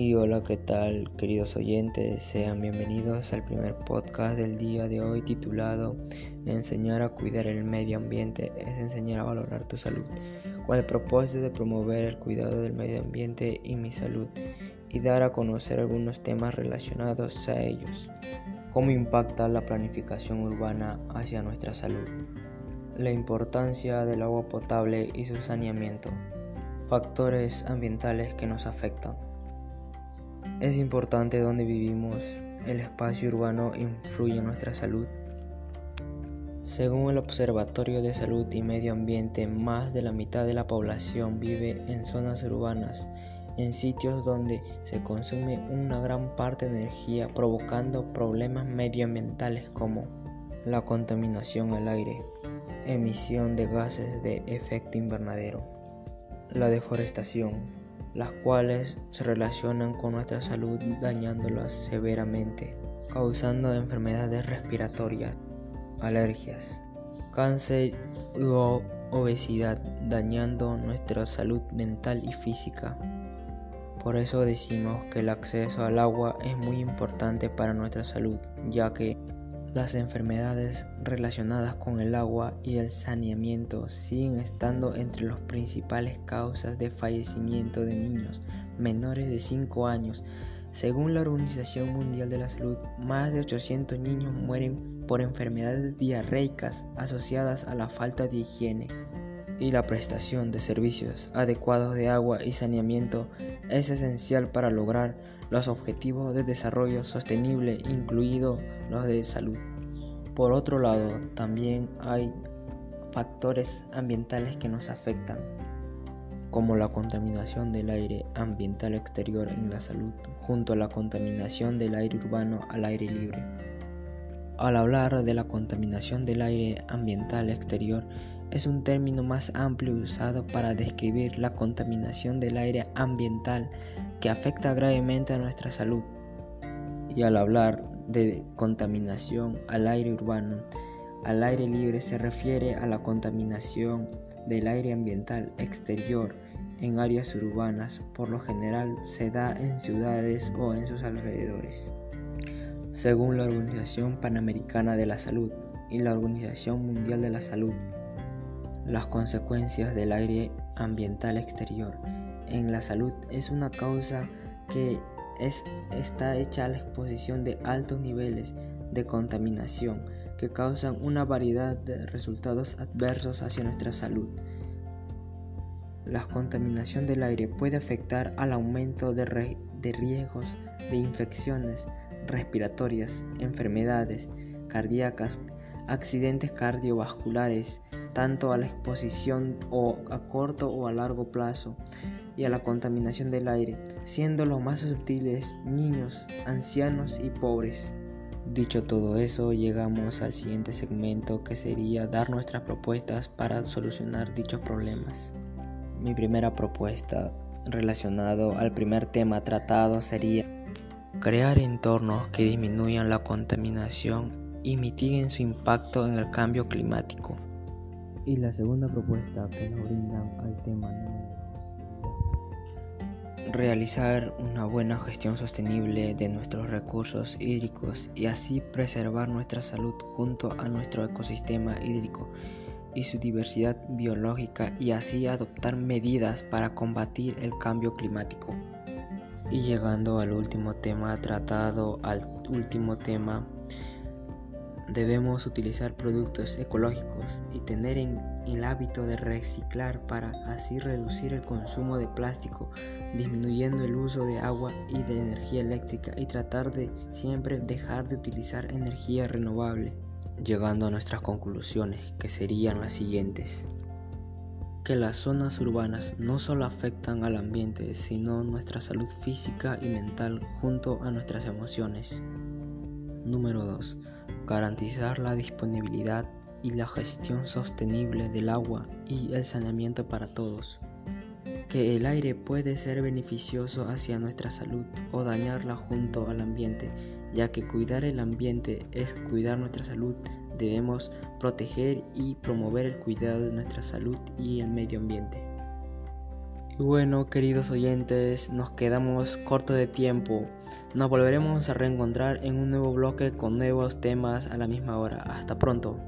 Y hola, ¿qué tal queridos oyentes? Sean bienvenidos al primer podcast del día de hoy titulado Enseñar a cuidar el medio ambiente es enseñar a valorar tu salud, con el propósito de promover el cuidado del medio ambiente y mi salud y dar a conocer algunos temas relacionados a ellos. ¿Cómo impacta la planificación urbana hacia nuestra salud? La importancia del agua potable y su saneamiento. Factores ambientales que nos afectan es importante donde vivimos, el espacio urbano influye en nuestra salud. Según el Observatorio de Salud y Medio Ambiente, más de la mitad de la población vive en zonas urbanas, en sitios donde se consume una gran parte de energía, provocando problemas medioambientales como la contaminación al aire, emisión de gases de efecto invernadero, la deforestación, las cuales se relacionan con nuestra salud dañándolas severamente, causando enfermedades respiratorias, alergias, cáncer o obesidad, dañando nuestra salud mental y física. Por eso decimos que el acceso al agua es muy importante para nuestra salud, ya que las enfermedades relacionadas con el agua y el saneamiento siguen estando entre las principales causas de fallecimiento de niños menores de 5 años. Según la Organización Mundial de la Salud, más de 800 niños mueren por enfermedades diarreicas asociadas a la falta de higiene y la prestación de servicios adecuados de agua y saneamiento es esencial para lograr los objetivos de desarrollo sostenible, incluidos los de salud. Por otro lado, también hay factores ambientales que nos afectan, como la contaminación del aire ambiental exterior en la salud, junto a la contaminación del aire urbano al aire libre. Al hablar de la contaminación del aire ambiental exterior, es un término más amplio usado para describir la contaminación del aire ambiental que afecta gravemente a nuestra salud. Y al hablar de contaminación al aire urbano, al aire libre se refiere a la contaminación del aire ambiental exterior en áreas urbanas, por lo general se da en ciudades o en sus alrededores. Según la Organización Panamericana de la Salud y la Organización Mundial de la Salud, las consecuencias del aire ambiental exterior en la salud es una causa que es, está hecha a la exposición de altos niveles de contaminación que causan una variedad de resultados adversos hacia nuestra salud. La contaminación del aire puede afectar al aumento de, de riesgos de infecciones respiratorias, enfermedades cardíacas, accidentes cardiovasculares, tanto a la exposición o a corto o a largo plazo y a la contaminación del aire, siendo los más susceptibles niños, ancianos y pobres. Dicho todo eso, llegamos al siguiente segmento que sería dar nuestras propuestas para solucionar dichos problemas. Mi primera propuesta relacionado al primer tema tratado sería crear entornos que disminuyan la contaminación y mitiguen su impacto en el cambio climático. Y la segunda propuesta que nos brindan al tema realizar una buena gestión sostenible de nuestros recursos hídricos y así preservar nuestra salud junto a nuestro ecosistema hídrico y su diversidad biológica y así adoptar medidas para combatir el cambio climático. Y llegando al último tema tratado, al último tema Debemos utilizar productos ecológicos y tener el hábito de reciclar para así reducir el consumo de plástico, disminuyendo el uso de agua y de energía eléctrica y tratar de siempre dejar de utilizar energía renovable. Llegando a nuestras conclusiones, que serían las siguientes. Que las zonas urbanas no solo afectan al ambiente, sino nuestra salud física y mental junto a nuestras emociones. Número 2 garantizar la disponibilidad y la gestión sostenible del agua y el saneamiento para todos. Que el aire puede ser beneficioso hacia nuestra salud o dañarla junto al ambiente, ya que cuidar el ambiente es cuidar nuestra salud. Debemos proteger y promover el cuidado de nuestra salud y el medio ambiente. Y bueno, queridos oyentes, nos quedamos cortos de tiempo. Nos volveremos a reencontrar en un nuevo bloque con nuevos temas a la misma hora. Hasta pronto.